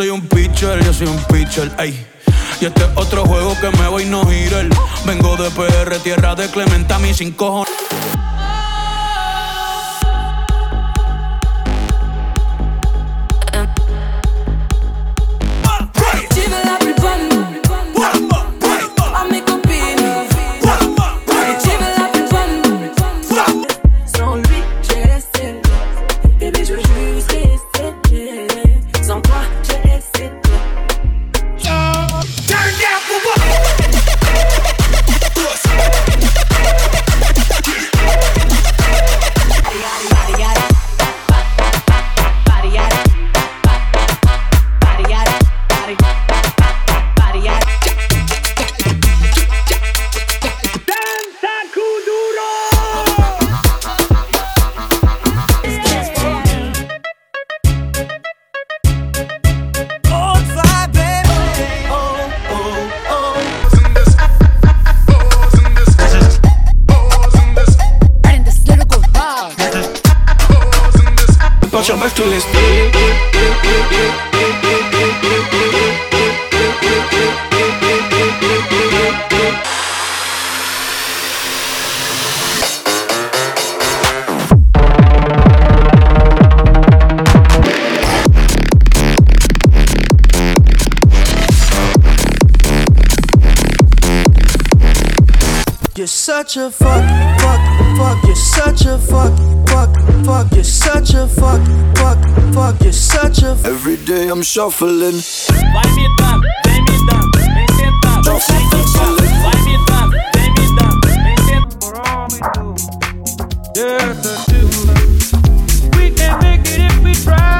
soy un pitcher, yo soy un pitcher, ey. Y este es otro juego que me voy no girar. Vengo de PR, tierra de Clementa, mis sin cojones. som best du. You're such a fuck, fuck, fuck, you're such a fuck, fuck, fuck, you're such a fuck, fuck, fuck, you're such a fuck. Every day I'm shuffling. Vai me dar, vem me dar, vem tentar. Vai tentar, vai me me. Yeah, We can make it if we try.